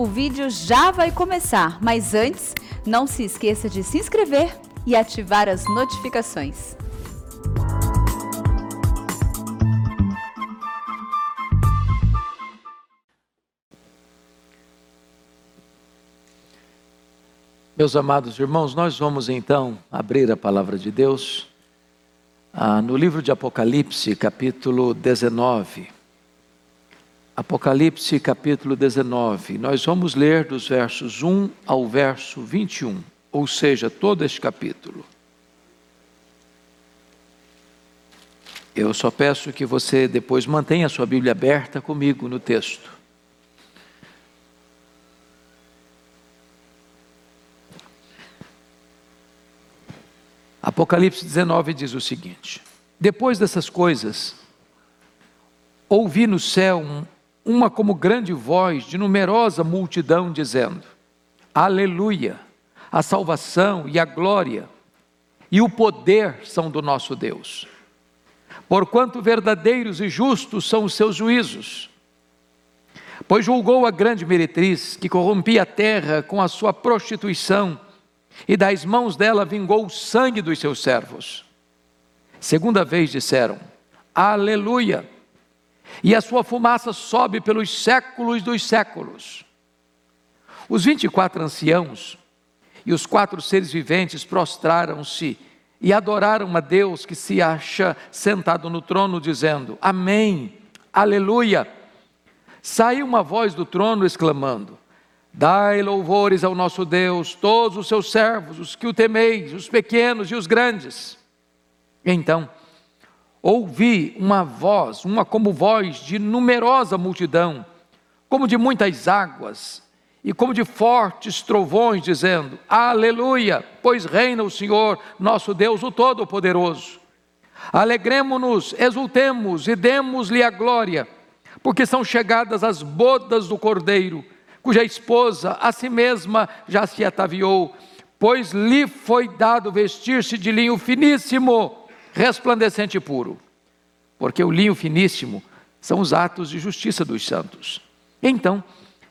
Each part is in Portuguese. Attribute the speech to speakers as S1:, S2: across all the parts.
S1: o vídeo já vai começar, mas antes, não se esqueça de se inscrever e ativar as notificações.
S2: Meus amados irmãos, nós vamos então abrir a palavra de Deus ah, no livro de Apocalipse, capítulo 19. Apocalipse, capítulo 19. Nós vamos ler dos versos 1 ao verso 21, ou seja, todo este capítulo. Eu só peço que você depois mantenha a sua Bíblia aberta comigo no texto. Apocalipse 19 diz o seguinte: Depois dessas coisas, ouvi no céu uma como grande voz de numerosa multidão dizendo: Aleluia! A salvação e a glória e o poder são do nosso Deus. Porquanto verdadeiros e justos são os seus juízos. Pois julgou a grande meretriz que corrompia a terra com a sua prostituição e das mãos dela vingou o sangue dos seus servos. Segunda vez disseram: Aleluia! E a sua fumaça sobe pelos séculos dos séculos. Os vinte e quatro anciãos e os quatro seres viventes prostraram-se e adoraram a Deus que se acha sentado no trono, dizendo: Amém, Aleluia. Saiu uma voz do trono exclamando: Dai louvores ao nosso Deus, todos os seus servos, os que o temeis, os pequenos e os grandes. Então, ouvi uma voz, uma como voz de numerosa multidão, como de muitas águas, e como de fortes trovões, dizendo: Aleluia, pois reina o Senhor, nosso Deus, o Todo-Poderoso. Alegremos-nos, exultemos e demos-lhe a glória, porque são chegadas as bodas do Cordeiro cuja esposa a si mesma já se ataviou, pois lhe foi dado vestir-se de linho finíssimo, resplandecente e puro. Porque o linho finíssimo são os atos de justiça dos santos. Então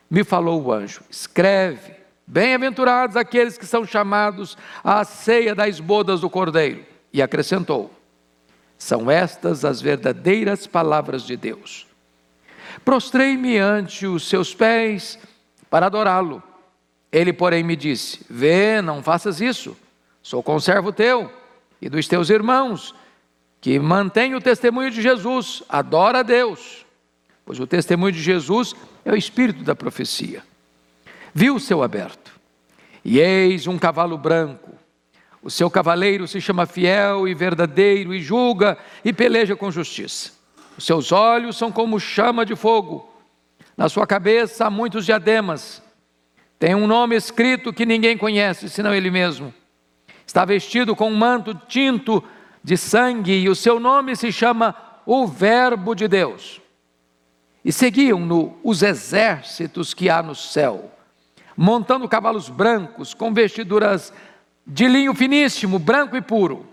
S2: me falou o anjo: escreve, bem-aventurados aqueles que são chamados à ceia das bodas do cordeiro. E acrescentou: são estas as verdadeiras palavras de Deus. Prostrei-me ante os seus pés para adorá-lo. Ele, porém, me disse: Vê, não faças isso. Sou conservo teu e dos teus irmãos, que mantém o testemunho de Jesus. Adora a Deus, pois o testemunho de Jesus é o espírito da profecia. Viu o céu aberto, e eis um cavalo branco. O seu cavaleiro se chama fiel e verdadeiro, e julga e peleja com justiça. Os seus olhos são como chama de fogo na sua cabeça há muitos diademas. Tem um nome escrito que ninguém conhece, senão ele mesmo. Está vestido com um manto tinto de sangue e o seu nome se chama o Verbo de Deus. E seguiam-no os exércitos que há no céu, montando cavalos brancos com vestiduras de linho finíssimo, branco e puro.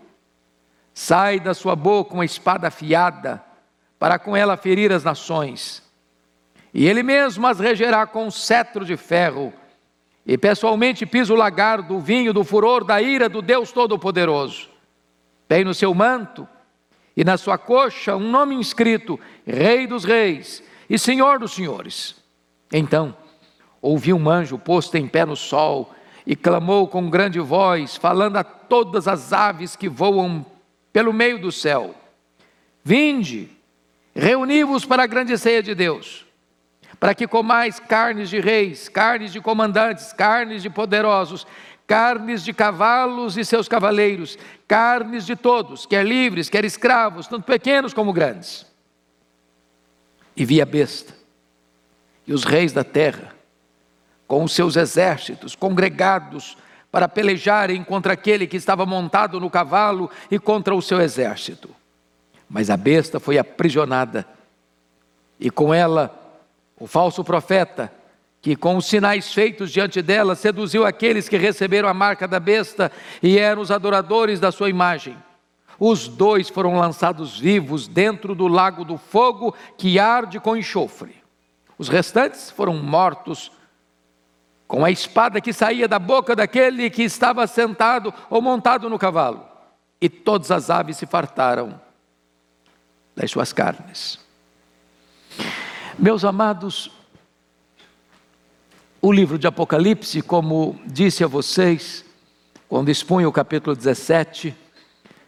S2: Sai da sua boca uma espada afiada, para com ela ferir as nações e ele mesmo as regerá com um cetro de ferro, e pessoalmente pisa o lagar do vinho do furor da ira do Deus Todo-Poderoso. Tem no seu manto e na sua coxa um nome inscrito: Rei dos Reis e Senhor dos Senhores. Então, ouvi um anjo posto em pé no sol e clamou com grande voz, falando a todas as aves que voam pelo meio do céu: Vinde, reuni-vos para a grande ceia de Deus para que comais carnes de reis, carnes de comandantes, carnes de poderosos, carnes de cavalos e seus cavaleiros, carnes de todos, quer livres, quer escravos, tanto pequenos como grandes. E vi a besta e os reis da terra, com os seus exércitos congregados para pelejarem contra aquele que estava montado no cavalo e contra o seu exército. Mas a besta foi aprisionada, e com ela o falso profeta, que com os sinais feitos diante dela seduziu aqueles que receberam a marca da besta e eram os adoradores da sua imagem. Os dois foram lançados vivos dentro do lago do fogo que arde com enxofre. Os restantes foram mortos com a espada que saía da boca daquele que estava sentado ou montado no cavalo, e todas as aves se fartaram das suas carnes. Meus amados, o livro de Apocalipse, como disse a vocês, quando expunha o capítulo 17,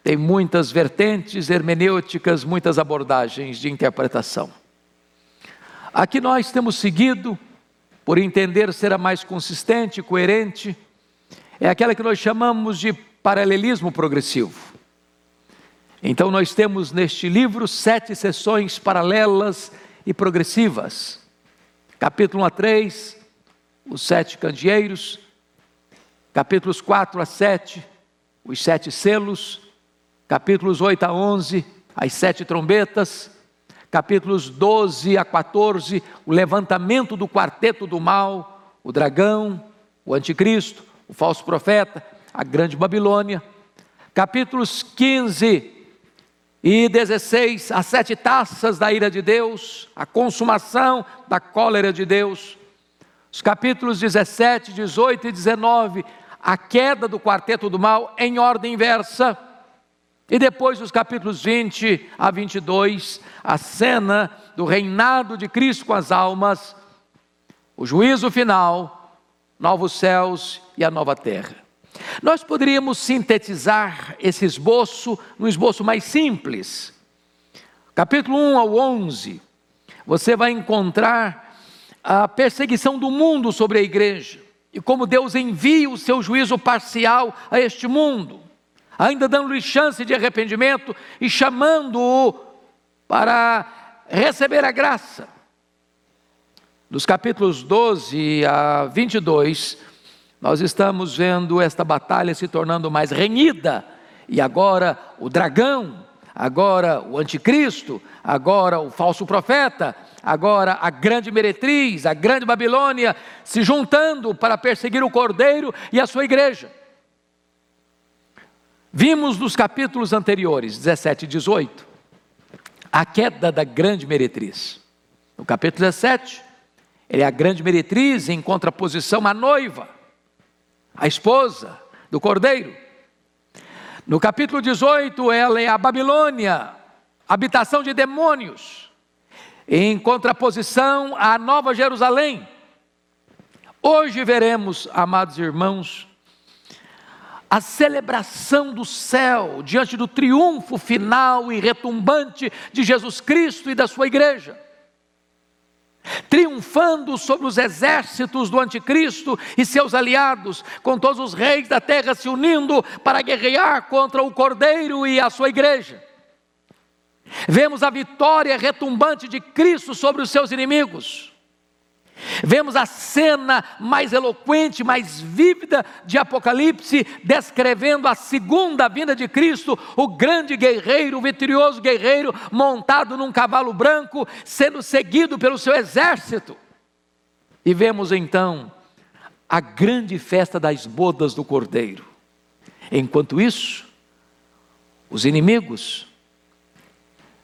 S2: tem muitas vertentes hermenêuticas, muitas abordagens de interpretação. Aqui nós temos seguido, por entender ser a mais consistente, coerente, é aquela que nós chamamos de paralelismo progressivo. Então, nós temos neste livro sete sessões paralelas e progressivas. Capítulo 1 a 3, os sete candeeiros, capítulos 4 a 7, os sete selos, capítulos 8 a 11, as sete trombetas, capítulos 12 a 14, o levantamento do quarteto do mal, o dragão, o anticristo, o falso profeta, a grande Babilônia, capítulos 15 e 16, as sete taças da ira de Deus, a consumação da cólera de Deus, os capítulos 17, 18 e 19, a queda do quarteto do mal em ordem inversa. E depois os capítulos 20 a 22, a cena do reinado de Cristo com as almas, o juízo final, novos céus e a nova terra. Nós poderíamos sintetizar esse esboço num esboço mais simples. Capítulo 1 ao 11, você vai encontrar a perseguição do mundo sobre a igreja e como Deus envia o seu juízo parcial a este mundo, ainda dando-lhe chance de arrependimento e chamando-o para receber a graça. Dos capítulos 12 a 22, nós estamos vendo esta batalha se tornando mais renhida, e agora o dragão, agora o anticristo, agora o falso profeta, agora a grande meretriz, a grande Babilônia, se juntando para perseguir o cordeiro e a sua igreja. Vimos nos capítulos anteriores, 17 e 18, a queda da grande meretriz. No capítulo 17, ele é a grande meretriz em contraposição à noiva, a esposa do cordeiro. No capítulo 18, ela é a Babilônia, habitação de demônios, em contraposição à Nova Jerusalém. Hoje veremos, amados irmãos, a celebração do céu diante do triunfo final e retumbante de Jesus Cristo e da sua igreja. Triunfando sobre os exércitos do anticristo e seus aliados, com todos os reis da terra se unindo para guerrear contra o cordeiro e a sua igreja. Vemos a vitória retumbante de Cristo sobre os seus inimigos. Vemos a cena mais eloquente, mais vívida de Apocalipse, descrevendo a segunda vinda de Cristo, o grande guerreiro, o vitorioso guerreiro, montado num cavalo branco, sendo seguido pelo seu exército. E vemos então a grande festa das bodas do Cordeiro. Enquanto isso, os inimigos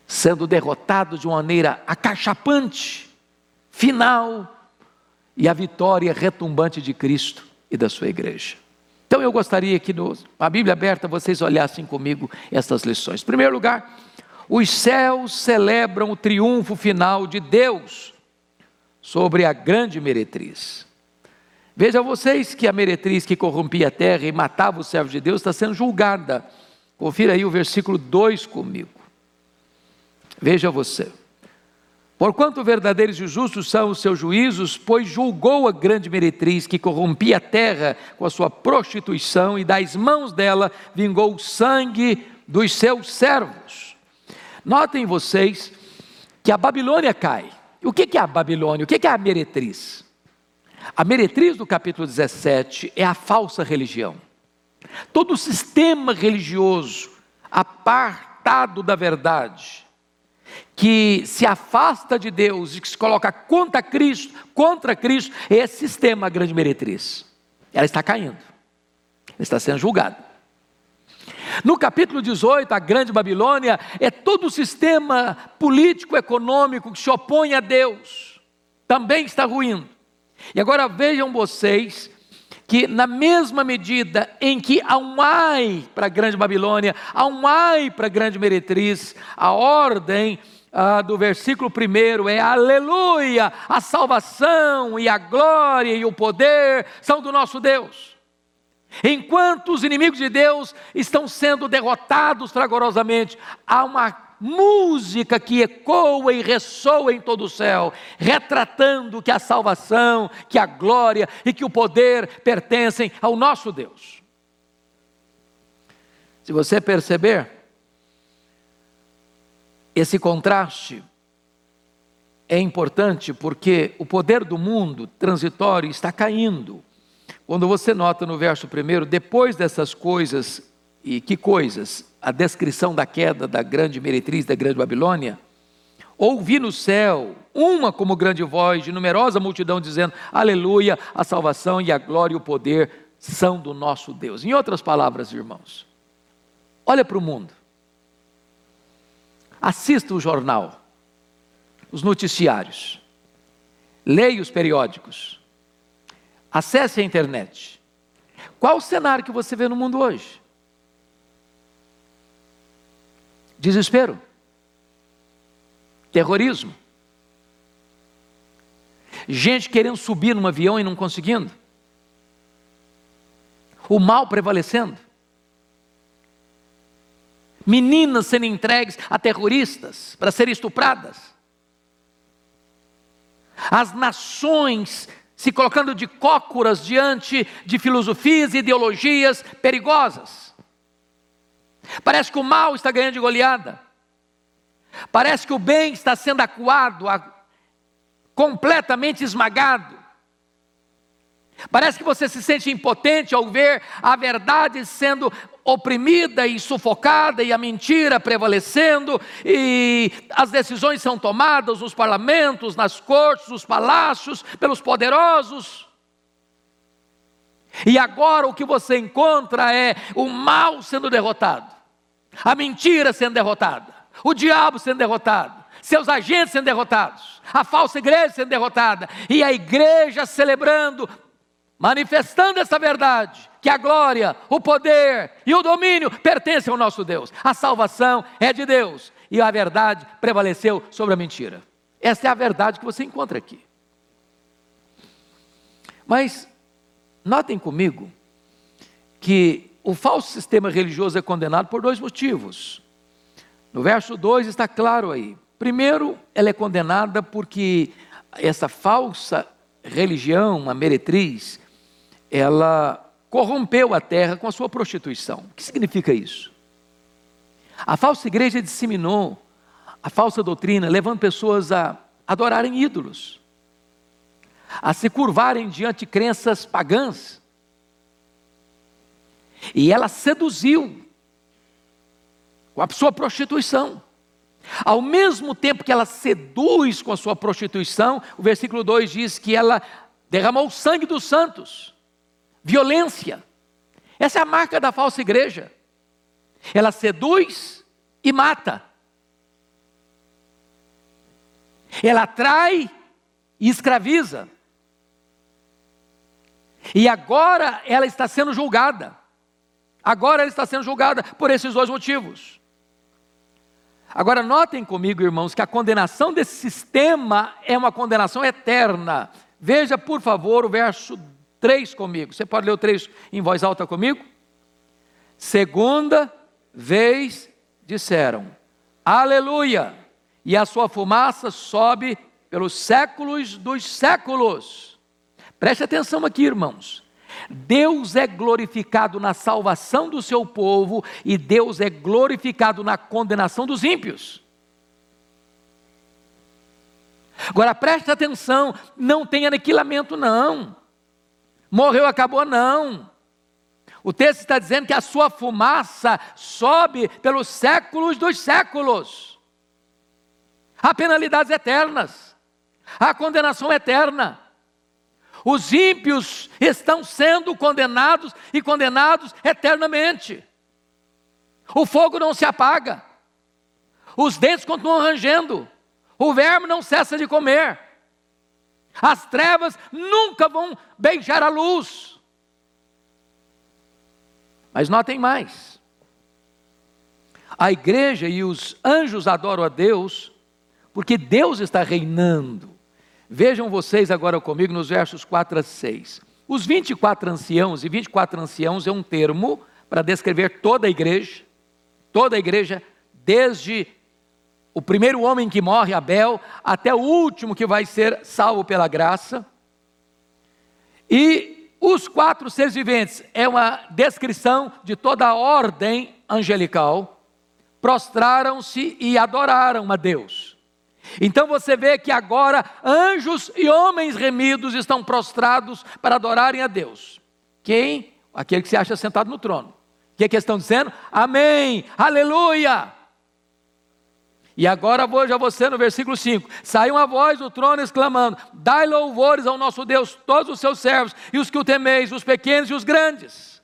S2: sendo derrotado de uma maneira acachapante, final, e a vitória retumbante de Cristo e da sua igreja. Então eu gostaria que, no, a Bíblia aberta, vocês olhassem comigo estas lições. Em primeiro lugar, os céus celebram o triunfo final de Deus sobre a grande meretriz. Veja vocês que a meretriz que corrompia a terra e matava os servos de Deus está sendo julgada. Confira aí o versículo 2 comigo. Veja você. Porquanto verdadeiros e justos são os seus juízos, pois julgou a grande meretriz que corrompia a terra com a sua prostituição, e das mãos dela vingou o sangue dos seus servos. Notem vocês que a Babilônia cai. O que é a Babilônia? O que é a meretriz? A meretriz do capítulo 17 é a falsa religião. Todo o sistema religioso apartado da verdade que se afasta de Deus e que se coloca contra Cristo, contra Cristo, esse sistema, a grande meretriz, ela está caindo, ela está sendo julgada. No capítulo 18, a grande Babilônia é todo o sistema político, econômico que se opõe a Deus, também está ruindo. E agora vejam vocês que, na mesma medida em que há um ai para a grande Babilônia, há um ai para a grande meretriz, a ordem ah, do versículo primeiro é aleluia, a salvação e a glória e o poder são do nosso Deus. Enquanto os inimigos de Deus estão sendo derrotados fragorosamente, há uma música que ecoa e ressoa em todo o céu, retratando que a salvação, que a glória e que o poder pertencem ao nosso Deus. Se você perceber, esse contraste é importante porque o poder do mundo transitório está caindo. Quando você nota no verso primeiro, depois dessas coisas, e que coisas? A descrição da queda da grande meretriz da grande Babilônia. Ouvi no céu uma como grande voz de numerosa multidão dizendo: Aleluia, a salvação e a glória e o poder são do nosso Deus. Em outras palavras, irmãos, olha para o mundo. Assista o jornal, os noticiários, leia os periódicos, acesse a internet. Qual o cenário que você vê no mundo hoje? Desespero, terrorismo, gente querendo subir num avião e não conseguindo, o mal prevalecendo. Meninas sendo entregues a terroristas para serem estupradas, as nações se colocando de cócoras diante de filosofias e ideologias perigosas. Parece que o mal está ganhando de goleada. Parece que o bem está sendo acuado, completamente esmagado. Parece que você se sente impotente ao ver a verdade sendo oprimida e sufocada e a mentira prevalecendo e as decisões são tomadas nos parlamentos, nas cortes, nos palácios pelos poderosos. E agora o que você encontra é o mal sendo derrotado, a mentira sendo derrotada, o diabo sendo derrotado, seus agentes sendo derrotados, a falsa igreja sendo derrotada e a igreja celebrando manifestando essa verdade, que a glória, o poder e o domínio pertencem ao nosso Deus. A salvação é de Deus e a verdade prevaleceu sobre a mentira. Essa é a verdade que você encontra aqui. Mas notem comigo que o falso sistema religioso é condenado por dois motivos. No verso 2 está claro aí. Primeiro, ela é condenada porque essa falsa religião, a meretriz, ela corrompeu a terra com a sua prostituição. O que significa isso? A falsa igreja disseminou a falsa doutrina, levando pessoas a adorarem ídolos, a se curvarem diante de crenças pagãs. E ela seduziu com a sua prostituição. Ao mesmo tempo que ela seduz com a sua prostituição, o versículo 2 diz que ela derramou o sangue dos santos violência. Essa é a marca da falsa igreja. Ela seduz e mata. Ela atrai e escraviza. E agora ela está sendo julgada. Agora ela está sendo julgada por esses dois motivos. Agora notem comigo, irmãos, que a condenação desse sistema é uma condenação eterna. Veja, por favor, o verso 3 comigo. Você pode ler o 3 em voz alta comigo? Segunda vez disseram: Aleluia! E a sua fumaça sobe pelos séculos dos séculos. Preste atenção aqui, irmãos. Deus é glorificado na salvação do seu povo e Deus é glorificado na condenação dos ímpios. Agora preste atenção, não tem aniquilamento, não. Morreu, acabou, não. O texto está dizendo que a sua fumaça sobe pelos séculos dos séculos. Há penalidades eternas, há condenação eterna. Os ímpios estão sendo condenados e condenados eternamente. O fogo não se apaga, os dentes continuam rangendo, o verme não cessa de comer. As trevas nunca vão beijar a luz. Mas notem mais. A igreja e os anjos adoram a Deus porque Deus está reinando. Vejam vocês agora comigo nos versos 4 a 6. Os 24 anciãos, e 24 anciãos é um termo para descrever toda a igreja, toda a igreja, desde o primeiro homem que morre, Abel, até o último que vai ser salvo pela graça. E os quatro seres viventes é uma descrição de toda a ordem angelical, prostraram-se e adoraram a Deus. Então você vê que agora anjos e homens remidos estão prostrados para adorarem a Deus. Quem? Aquele que se acha sentado no trono. O que, é que estão dizendo? Amém, aleluia. E agora veja você no versículo 5: Saiu uma voz do trono exclamando: Dai louvores ao nosso Deus, todos os seus servos, e os que o temeis, os pequenos e os grandes.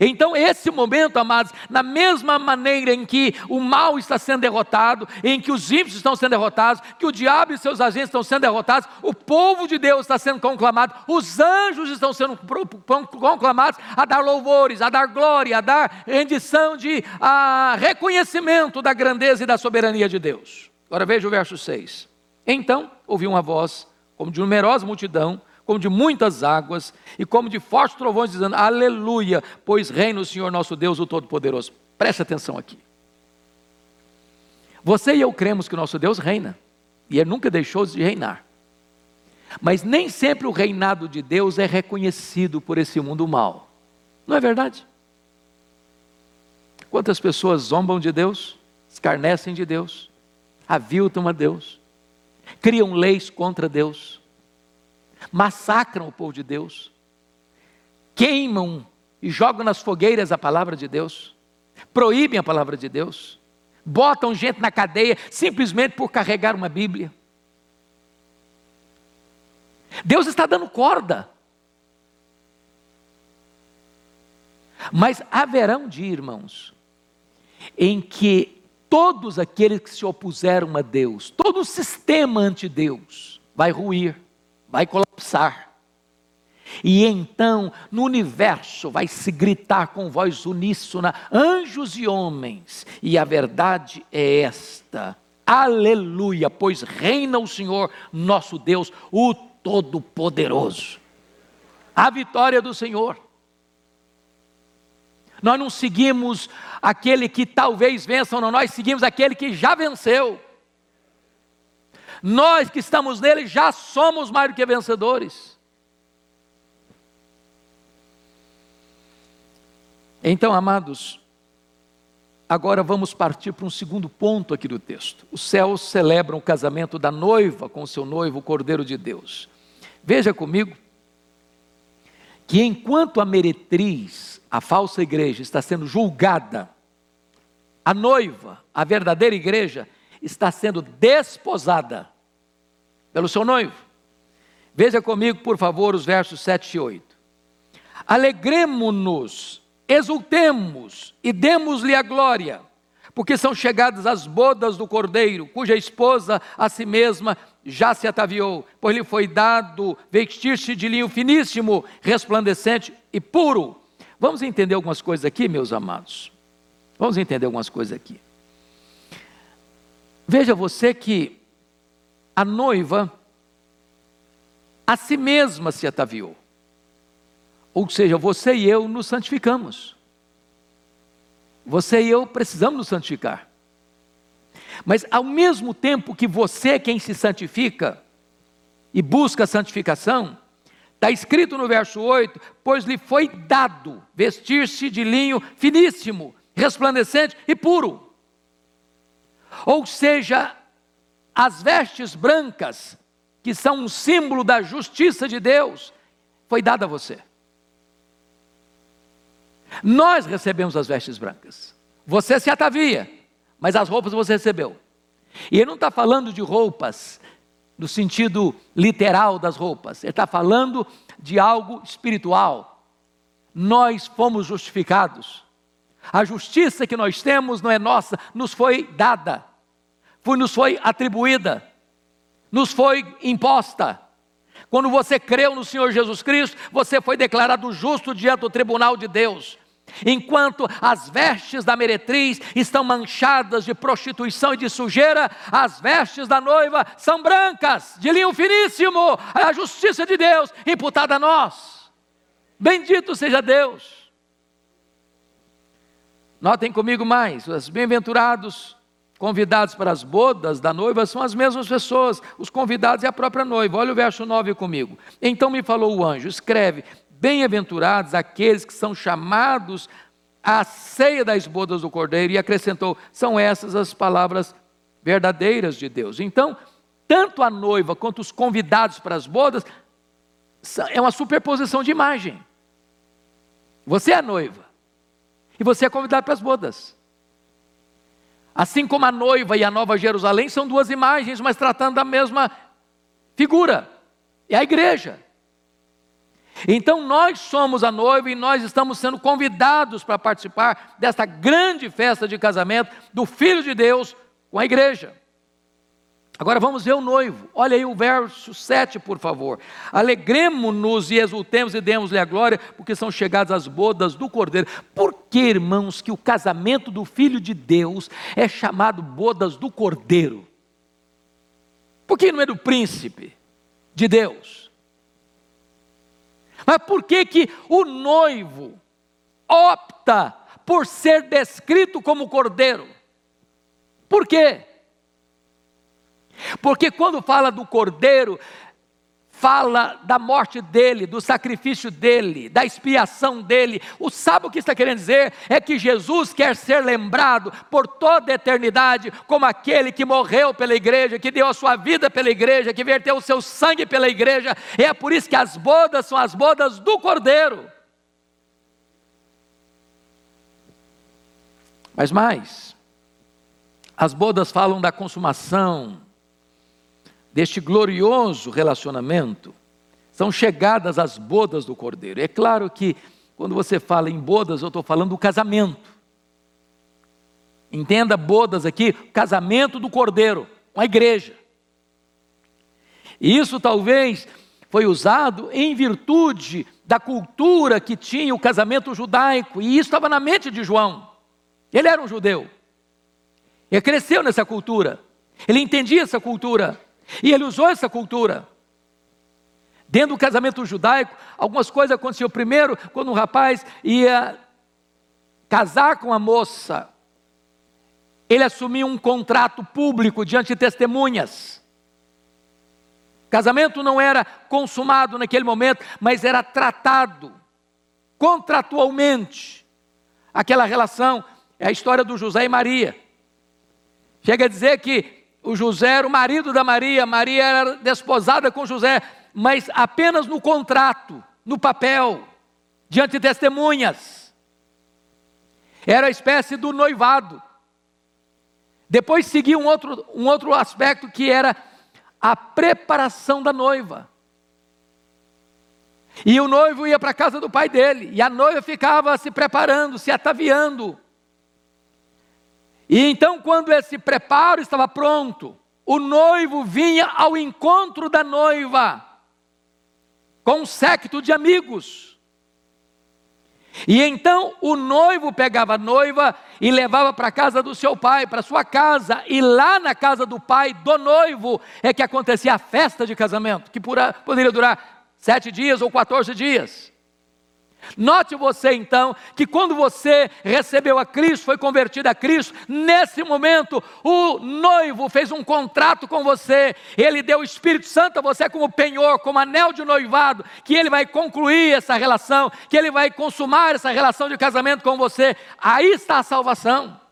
S2: Então, esse momento, amados, na mesma maneira em que o mal está sendo derrotado, em que os ímpios estão sendo derrotados, que o diabo e seus agentes estão sendo derrotados, o povo de Deus está sendo conclamado, os anjos estão sendo conclamados a dar louvores, a dar glória, a dar rendição de a reconhecimento da grandeza e da soberania de Deus. Agora veja o verso 6. Então ouviu uma voz, como de numerosa multidão, como de muitas águas, e como de fortes trovões, dizendo: Aleluia, pois reina o Senhor nosso Deus, o Todo-Poderoso. Preste atenção aqui. Você e eu cremos que o nosso Deus reina, e Ele nunca deixou de reinar. Mas nem sempre o reinado de Deus é reconhecido por esse mundo mal. Não é verdade? Quantas pessoas zombam de Deus, escarnecem de Deus, aviltam a Deus, criam leis contra Deus, massacram o povo de Deus, queimam e jogam nas fogueiras a palavra de Deus, proíbem a palavra de Deus, botam gente na cadeia simplesmente por carregar uma Bíblia. Deus está dando corda. Mas haverá um dia, irmãos, em que todos aqueles que se opuseram a Deus, todo o sistema ante Deus, vai ruir vai colapsar. E então, no universo, vai se gritar com voz uníssona, anjos e homens, e a verdade é esta: Aleluia, pois reina o Senhor, nosso Deus, o Todo-Poderoso. A vitória do Senhor. Nós não seguimos aquele que talvez vença, não, nós seguimos aquele que já venceu. Nós que estamos nele já somos mais do que vencedores. Então, amados, agora vamos partir para um segundo ponto aqui do texto. Os céus celebram o casamento da noiva com o seu noivo, o Cordeiro de Deus. Veja comigo que enquanto a meretriz, a falsa igreja, está sendo julgada, a noiva, a verdadeira igreja, está sendo desposada pelo seu noivo. Veja comigo, por favor, os versos 7 e 8. Alegremos-nos, exultemos e demos-lhe a glória, porque são chegadas as bodas do cordeiro, cuja esposa a si mesma já se ataviou, pois lhe foi dado vestir-se de linho finíssimo, resplandecente e puro. Vamos entender algumas coisas aqui, meus amados. Vamos entender algumas coisas aqui. Veja você que a noiva a si mesma se ataviou. Ou seja, você e eu nos santificamos. Você e eu precisamos nos santificar. Mas ao mesmo tempo que você é quem se santifica e busca santificação, está escrito no verso 8: Pois lhe foi dado vestir-se de linho finíssimo, resplandecente e puro. Ou seja, as vestes brancas, que são um símbolo da justiça de Deus, foi dada a você. Nós recebemos as vestes brancas. Você se atavia, mas as roupas você recebeu. E ele não está falando de roupas no sentido literal das roupas, ele está falando de algo espiritual. Nós fomos justificados. A justiça que nós temos não é nossa, nos foi dada foi, nos foi atribuída. nos foi imposta. Quando você creu no Senhor Jesus Cristo, você foi declarado justo diante do tribunal de Deus. Enquanto as vestes da meretriz estão manchadas de prostituição e de sujeira, as vestes da noiva são brancas, de linho finíssimo, é a justiça de Deus imputada a nós. Bendito seja Deus. Notem comigo mais, os bem-aventurados convidados para as bodas da noiva são as mesmas pessoas, os convidados é a própria noiva. Olha o verso 9 comigo. Então me falou o anjo: escreve, Bem-aventurados aqueles que são chamados à ceia das bodas do Cordeiro, e acrescentou: são essas as palavras verdadeiras de Deus. Então, tanto a noiva quanto os convidados para as bodas é uma superposição de imagem. Você é a noiva e você é convidado para as bodas. Assim como a noiva e a nova Jerusalém são duas imagens, mas tratando da mesma figura. É a igreja. Então nós somos a noiva e nós estamos sendo convidados para participar desta grande festa de casamento do Filho de Deus com a igreja. Agora vamos ver o noivo. Olha aí o verso 7, por favor. Alegremos-nos e exultemos e demos-lhe a glória, porque são chegadas as bodas do Cordeiro. Por que, irmãos, que o casamento do Filho de Deus é chamado bodas do Cordeiro? Por que não é do príncipe de Deus? Mas por que que o noivo opta por ser descrito como cordeiro? Por quê? Porque quando fala do cordeiro, fala da morte dele, do sacrifício dele, da expiação dele. O sabe que está querendo dizer? É que Jesus quer ser lembrado por toda a eternidade como aquele que morreu pela igreja, que deu a sua vida pela igreja, que verteu o seu sangue pela igreja. E é por isso que as bodas são as bodas do Cordeiro. Mas mais, as bodas falam da consumação, deste glorioso relacionamento, são chegadas as bodas do Cordeiro. É claro que quando você fala em bodas, eu estou falando do casamento. Entenda bodas aqui, casamento do Cordeiro, com a igreja. E isso talvez foi usado em virtude da cultura que tinha o casamento judaico, e isso estava na mente de João. Ele era um judeu. Ele cresceu nessa cultura. Ele entendia essa cultura. E ele usou essa cultura. Dentro do casamento judaico, algumas coisas aconteciam. Primeiro, quando um rapaz ia casar com a moça, ele assumia um contrato público diante de testemunhas. Casamento não era consumado naquele momento, mas era tratado contratualmente. Aquela relação é a história do José e Maria. Chega a dizer que o José era o marido da Maria, Maria era desposada com José, mas apenas no contrato, no papel, diante de testemunhas. Era a espécie do noivado. Depois seguia um outro, um outro aspecto que era a preparação da noiva. E o noivo ia para a casa do pai dele, e a noiva ficava se preparando, se ataviando. E então, quando esse preparo estava pronto, o noivo vinha ao encontro da noiva, com um séquito de amigos. E então o noivo pegava a noiva e levava para a casa do seu pai, para sua casa, e lá na casa do pai do noivo é que acontecia a festa de casamento, que poderia durar sete dias ou 14 dias. Note você então que quando você recebeu a Cristo, foi convertido a Cristo, nesse momento o noivo fez um contrato com você, ele deu o Espírito Santo a você como penhor, como anel de noivado, que ele vai concluir essa relação, que ele vai consumar essa relação de casamento com você. Aí está a salvação.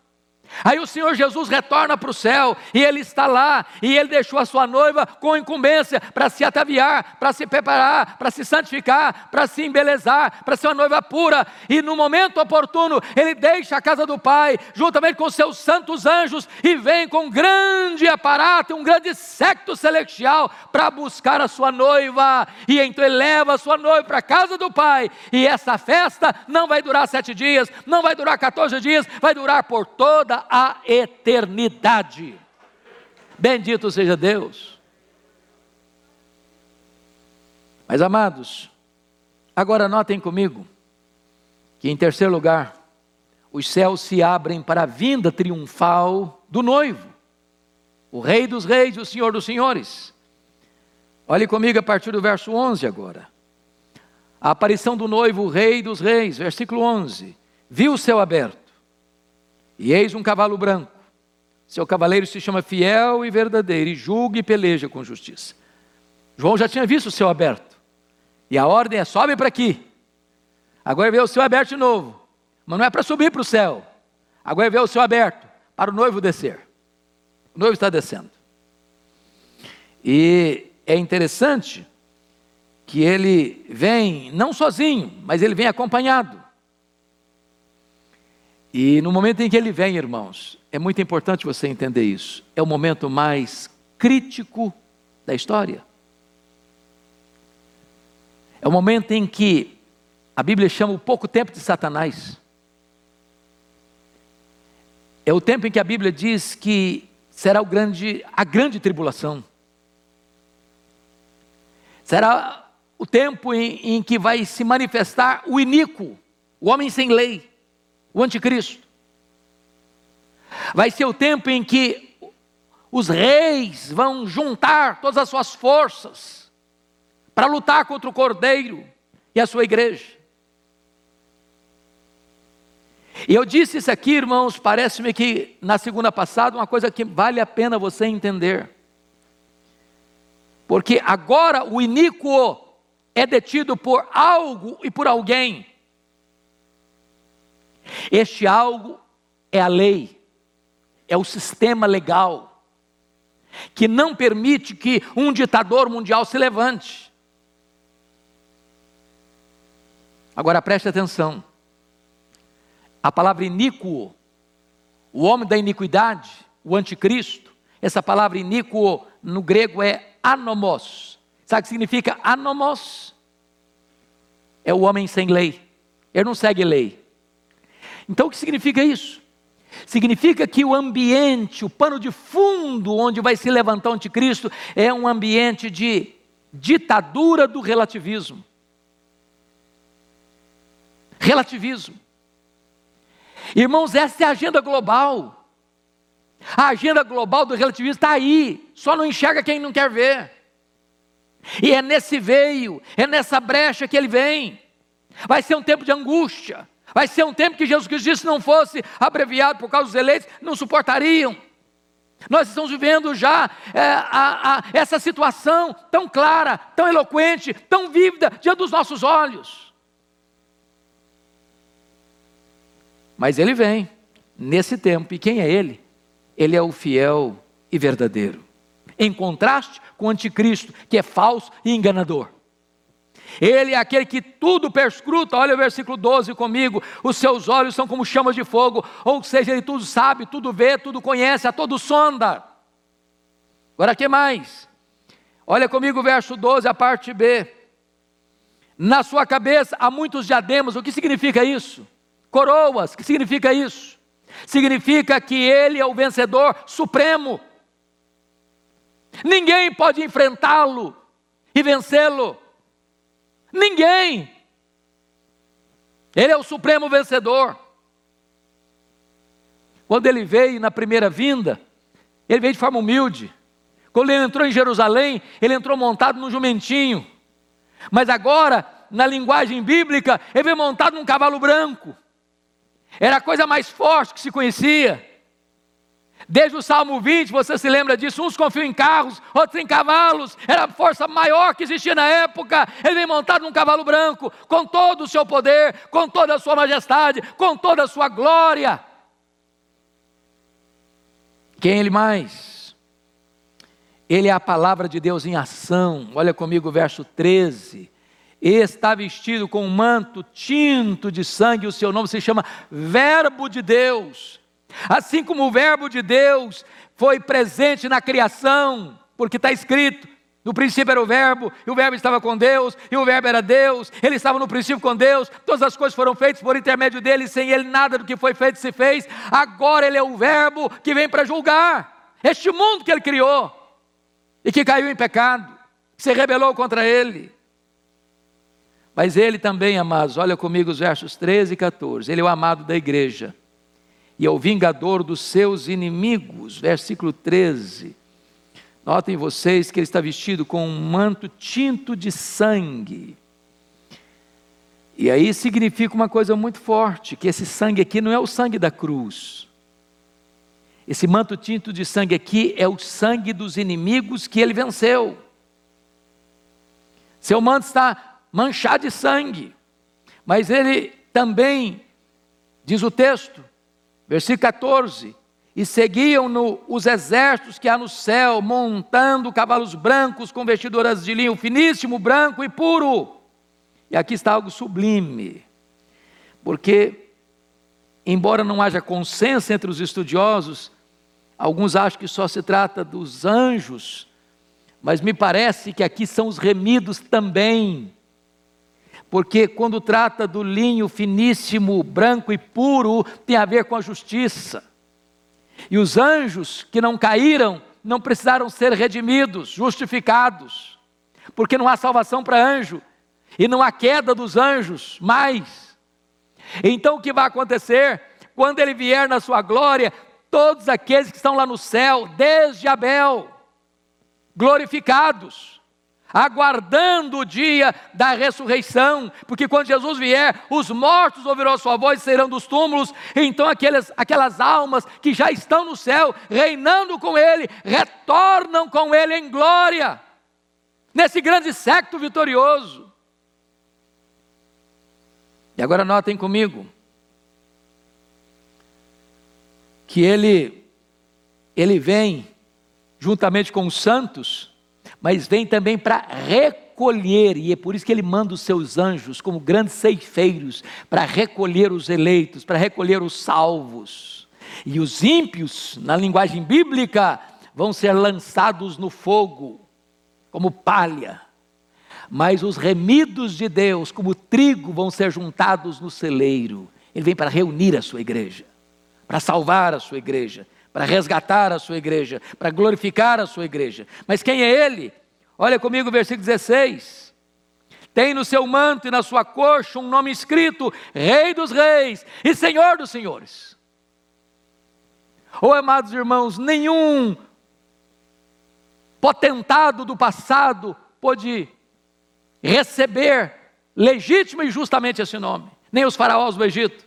S2: Aí o Senhor Jesus retorna para o céu e ele está lá e ele deixou a sua noiva com incumbência para se ataviar, para se preparar, para se santificar, para se embelezar, para ser uma noiva pura. E no momento oportuno ele deixa a casa do Pai, juntamente com seus santos anjos, e vem com um grande aparato, um grande secto celestial para buscar a sua noiva. E então ele leva a sua noiva para a casa do Pai. E essa festa não vai durar sete dias, não vai durar 14 dias, vai durar por toda a eternidade. Bendito seja Deus. Mas amados, agora notem comigo que em terceiro lugar, os céus se abrem para a vinda triunfal do noivo, o Rei dos Reis o Senhor dos Senhores. Olhe comigo a partir do verso 11 agora. A aparição do noivo, o Rei dos Reis, versículo 11. Viu o céu aberto, e eis um cavalo branco. Seu cavaleiro se chama fiel e verdadeiro, e julga e peleja com justiça. João já tinha visto o céu aberto, e a ordem é: sobe para aqui. Agora vê o céu aberto de novo, mas não é para subir para o céu. Agora vê o céu aberto para o noivo descer. O noivo está descendo. E é interessante que ele vem não sozinho, mas ele vem acompanhado. E no momento em que ele vem, irmãos, é muito importante você entender isso. É o momento mais crítico da história. É o momento em que a Bíblia chama o pouco tempo de Satanás. É o tempo em que a Bíblia diz que será grande, a grande tribulação. Será o tempo em, em que vai se manifestar o iníquo, o homem sem lei, o anticristo. Vai ser o tempo em que os reis vão juntar todas as suas forças para lutar contra o cordeiro e a sua igreja. E eu disse isso aqui, irmãos, parece-me que na segunda passada, uma coisa que vale a pena você entender. Porque agora o iníquo é detido por algo e por alguém. Este algo é a lei, é o sistema legal, que não permite que um ditador mundial se levante. Agora preste atenção. A palavra iníquo, o homem da iniquidade, o anticristo, essa palavra iníquo no grego é anomos. Sabe o que significa anomos? É o homem sem lei. Ele não segue lei. Então o que significa isso? Significa que o ambiente, o pano de fundo onde vai se levantar o anticristo é um ambiente de ditadura do relativismo. Relativismo. Irmãos, essa é a agenda global. A agenda global do relativismo está aí, só não enxerga quem não quer ver. E é nesse veio, é nessa brecha que ele vem. Vai ser um tempo de angústia, vai ser um tempo que Jesus Cristo disse: se não fosse abreviado por causa dos eleitos, não suportariam. Nós estamos vivendo já é, a, a, essa situação tão clara, tão eloquente, tão vívida diante dos nossos olhos. Mas ele vem nesse tempo, e quem é ele? Ele é o fiel e verdadeiro. Em contraste com o anticristo, que é falso e enganador. Ele é aquele que tudo perscruta, olha o versículo 12 comigo: os seus olhos são como chamas de fogo, ou seja, ele tudo sabe, tudo vê, tudo conhece, a todo sonda. Agora que mais? Olha comigo o verso 12, a parte B. Na sua cabeça há muitos diademas, o que significa isso? Coroas, o que significa isso? significa que Ele é o vencedor supremo. Ninguém pode enfrentá-lo e vencê-lo. Ninguém. Ele é o supremo vencedor. Quando ele veio na primeira vinda, ele veio de forma humilde. Quando ele entrou em Jerusalém, ele entrou montado num jumentinho. Mas agora, na linguagem bíblica, ele veio montado num cavalo branco. Era a coisa mais forte que se conhecia. Desde o Salmo 20, você se lembra disso? Uns confiam em carros, outros em cavalos. Era a força maior que existia na época. Ele vem montado num cavalo branco, com todo o seu poder, com toda a sua majestade, com toda a sua glória. Quem ele mais? Ele é a palavra de Deus em ação. Olha comigo o verso 13 está vestido com um manto tinto de sangue, o seu nome se chama Verbo de Deus. Assim como o Verbo de Deus foi presente na criação, porque está escrito: no princípio era o Verbo, e o Verbo estava com Deus, e o Verbo era Deus, ele estava no princípio com Deus, todas as coisas foram feitas por intermédio dele, sem ele nada do que foi feito se fez. Agora ele é o Verbo que vem para julgar este mundo que ele criou e que caiu em pecado, se rebelou contra ele. Mas ele também, amados, olha comigo os versos 13 e 14. Ele é o amado da igreja e é o vingador dos seus inimigos. Versículo 13. Notem vocês que ele está vestido com um manto tinto de sangue. E aí significa uma coisa muito forte: que esse sangue aqui não é o sangue da cruz. Esse manto tinto de sangue aqui é o sangue dos inimigos que ele venceu. Seu manto está manchado de sangue, mas ele também, diz o texto, versículo 14: e seguiam-no os exércitos que há no céu, montando cavalos brancos com vestiduras de linho finíssimo, branco e puro. E aqui está algo sublime, porque, embora não haja consenso entre os estudiosos, alguns acham que só se trata dos anjos, mas me parece que aqui são os remidos também, porque quando trata do linho finíssimo, branco e puro, tem a ver com a justiça. E os anjos que não caíram não precisaram ser redimidos, justificados, porque não há salvação para anjo, e não há queda dos anjos mais. Então o que vai acontecer? Quando ele vier na sua glória, todos aqueles que estão lá no céu, desde Abel, glorificados, aguardando o dia da ressurreição, porque quando Jesus vier, os mortos ouvirão a sua voz e serão dos túmulos, então aquelas, aquelas almas que já estão no céu, reinando com Ele, retornam com Ele em glória, nesse grande século vitorioso. E agora notem comigo que ele ele vem juntamente com os santos, mas vem também para recolher, e é por isso que ele manda os seus anjos como grandes ceifeiros para recolher os eleitos, para recolher os salvos. E os ímpios, na linguagem bíblica, vão ser lançados no fogo como palha mas os remidos de Deus, como trigo, vão ser juntados no celeiro. Ele vem para reunir a sua igreja, para salvar a sua igreja, para resgatar a sua igreja, para glorificar a sua igreja. Mas quem é ele? Olha comigo o versículo 16. Tem no seu manto e na sua coxa um nome escrito: Rei dos Reis e Senhor dos Senhores. Oh, amados irmãos, nenhum potentado do passado pôde receber legítima e justamente esse nome. Nem os faraós do Egito,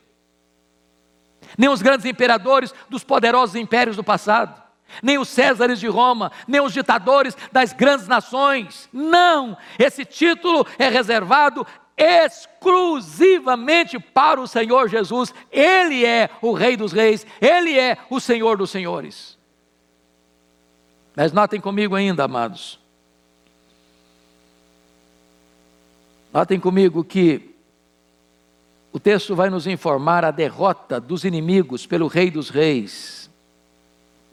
S2: nem os grandes imperadores dos poderosos impérios do passado, nem os Césares de Roma, nem os ditadores das grandes nações. Não! Esse título é reservado exclusivamente para o Senhor Jesus. Ele é o Rei dos Reis, ele é o Senhor dos Senhores. Mas notem comigo ainda, amados, Notem comigo que o texto vai nos informar a derrota dos inimigos pelo Rei dos Reis.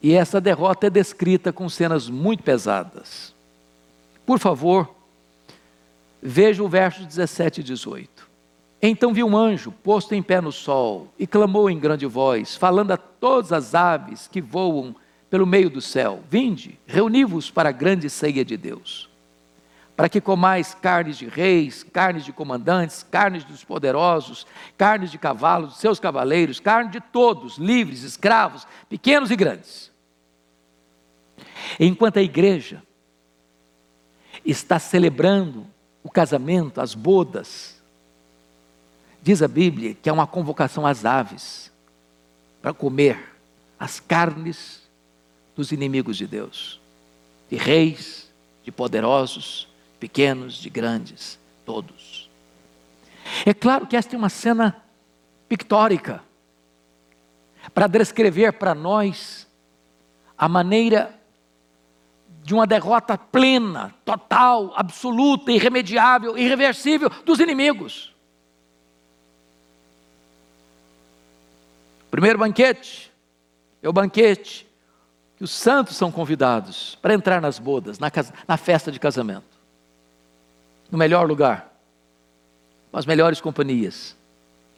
S2: E essa derrota é descrita com cenas muito pesadas. Por favor, veja o verso 17 e 18. Então viu um anjo posto em pé no sol e clamou em grande voz, falando a todas as aves que voam pelo meio do céu: Vinde, reuni-vos para a grande ceia de Deus para que comais carnes de reis, carnes de comandantes, carnes dos poderosos, carnes de cavalos, seus cavaleiros, carne de todos, livres, escravos, pequenos e grandes. Enquanto a igreja está celebrando o casamento, as bodas, diz a Bíblia que é uma convocação às aves para comer as carnes dos inimigos de Deus, de reis, de poderosos, pequenos, de grandes, todos. É claro que esta é uma cena pictórica para descrever para nós a maneira de uma derrota plena, total, absoluta, irremediável, irreversível dos inimigos. Primeiro banquete é o banquete que os santos são convidados para entrar nas bodas, na, na festa de casamento no melhor lugar, com as melhores companhias,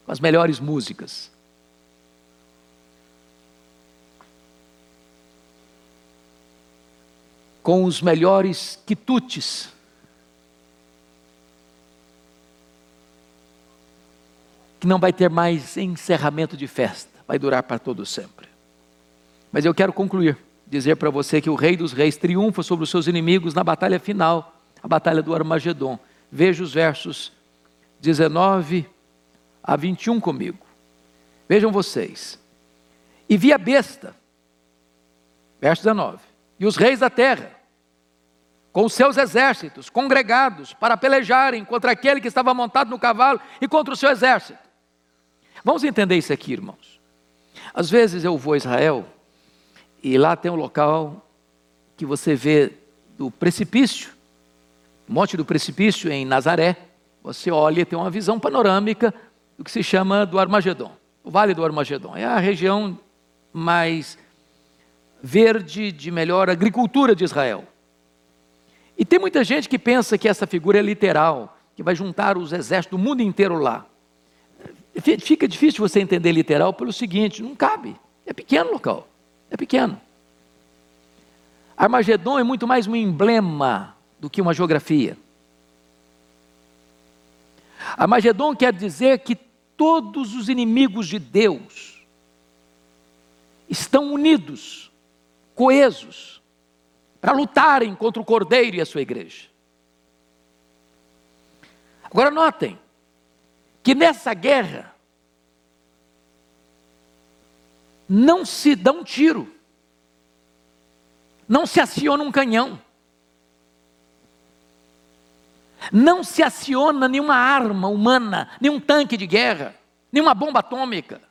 S2: com as melhores músicas. Com os melhores quitutes. que não vai ter mais encerramento de festa, vai durar para todo sempre. Mas eu quero concluir, dizer para você que o Rei dos Reis triunfa sobre os seus inimigos na batalha final, a batalha do Armagedon. Veja os versos 19 a 21 comigo. Vejam vocês. E vi a besta, verso 19, e os reis da terra, com seus exércitos congregados para pelejarem contra aquele que estava montado no cavalo e contra o seu exército. Vamos entender isso aqui, irmãos. Às vezes eu vou a Israel e lá tem um local que você vê do precipício, Monte do Precipício em Nazaré. Você olha e tem uma visão panorâmica do que se chama do Armagedon, o Vale do Armagedon. É a região mais verde de melhor agricultura de Israel. E tem muita gente que pensa que essa figura é literal, que vai juntar os exércitos do mundo inteiro lá. Fica difícil você entender literal pelo seguinte: não cabe, é pequeno o local, é pequeno. Armagedon é muito mais um emblema do que uma geografia. Armagedon quer dizer que todos os inimigos de Deus estão unidos, coesos, para lutarem contra o Cordeiro e a sua igreja. Agora notem que nessa guerra não se dá um tiro, não se aciona um canhão não se aciona nenhuma arma humana, nenhum tanque de guerra, nenhuma bomba atômica.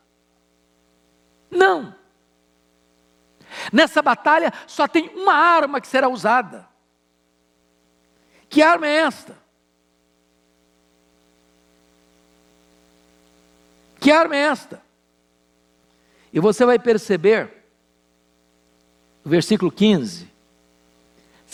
S2: Não. Nessa batalha só tem uma arma que será usada. Que arma é esta? Que arma é esta? E você vai perceber, no versículo 15,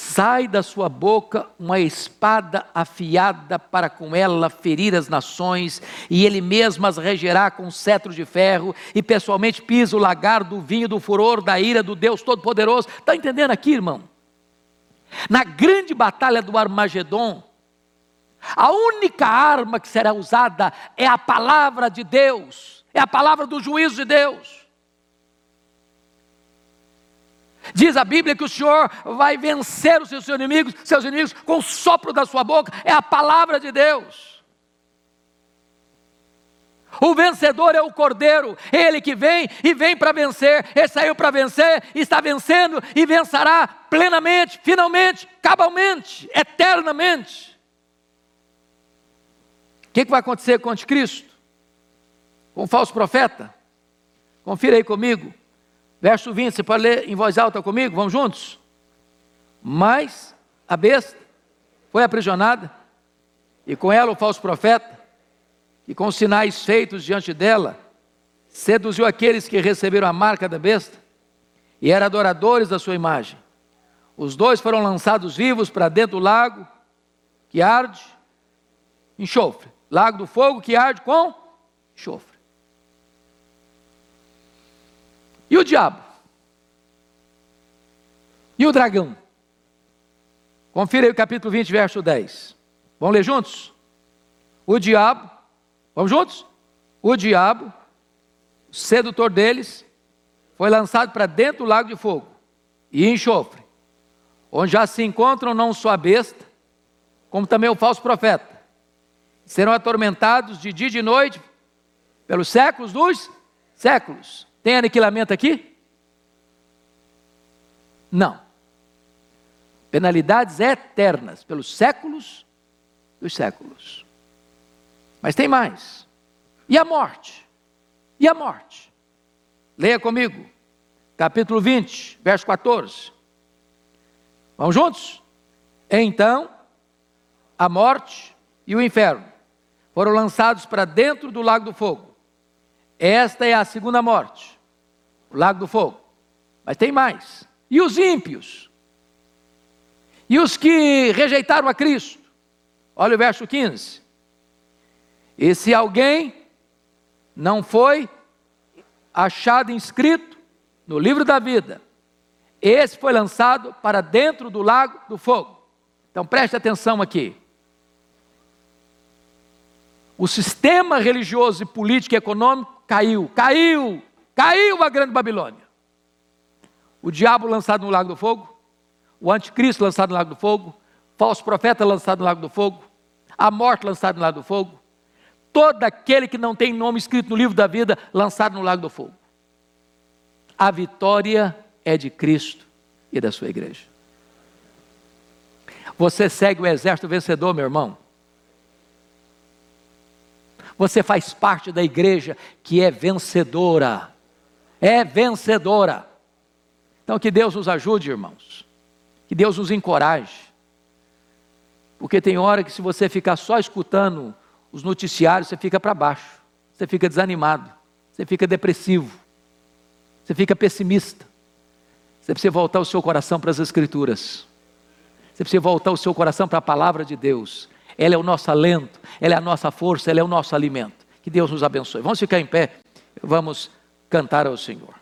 S2: Sai da sua boca uma espada afiada para com ela ferir as nações, e ele mesmo as regerá com cetro de ferro, e pessoalmente pisa o lagar do vinho do furor da ira do Deus Todo-Poderoso. Está entendendo aqui, irmão? Na grande batalha do Armagedon, a única arma que será usada é a palavra de Deus, é a palavra do juízo de Deus. Diz a Bíblia que o Senhor vai vencer os seus inimigos, seus inimigos com o sopro da sua boca, é a palavra de Deus. O vencedor é o Cordeiro, ele que vem e vem para vencer, ele saiu para vencer, está vencendo e vencerá plenamente, finalmente, cabalmente, eternamente. O que, que vai acontecer com o anticristo? Com o falso profeta? Confira aí comigo. Verso 20, você pode ler em voz alta comigo? Vamos juntos? Mas a besta foi aprisionada, e com ela o falso profeta, e com sinais feitos diante dela, seduziu aqueles que receberam a marca da besta e eram adoradores da sua imagem. Os dois foram lançados vivos para dentro do lago que arde enxofre lago do fogo que arde com enxofre. E o diabo? E o dragão? Confira aí o capítulo 20, verso 10. Vamos ler juntos? O diabo, vamos juntos? O diabo, sedutor deles, foi lançado para dentro do lago de fogo e enxofre, onde já se encontram não só a besta, como também o falso profeta. Serão atormentados de dia e de noite pelos séculos dos séculos. Tem aniquilamento aqui? Não. Penalidades eternas, pelos séculos dos séculos. Mas tem mais. E a morte? E a morte? Leia comigo, capítulo 20, verso 14. Vamos juntos? Então, a morte e o inferno foram lançados para dentro do lago do fogo. Esta é a segunda morte o lago do fogo. Mas tem mais. E os ímpios? E os que rejeitaram a Cristo? Olha o verso 15. E se alguém não foi achado inscrito no livro da vida, esse foi lançado para dentro do lago do fogo. Então preste atenção aqui. O sistema religioso e político e econômico caiu, caiu, caiu a grande Babilônia. O diabo lançado no lago do fogo, o anticristo lançado no lago do fogo, falso profeta lançado no lago do fogo, a morte lançada no lago do fogo, todo aquele que não tem nome escrito no livro da vida lançado no lago do fogo. A vitória é de Cristo e da sua igreja. Você segue o exército vencedor, meu irmão. Você faz parte da igreja que é vencedora. É vencedora. Então que Deus nos ajude, irmãos. Que Deus nos encoraje. Porque tem hora que se você ficar só escutando os noticiários, você fica para baixo. Você fica desanimado. Você fica depressivo. Você fica pessimista. Você precisa voltar o seu coração para as Escrituras. Você precisa voltar o seu coração para a palavra de Deus. Ela é o nosso alento, ela é a nossa força, ela é o nosso alimento. Que Deus nos abençoe. Vamos ficar em pé, vamos cantar ao Senhor.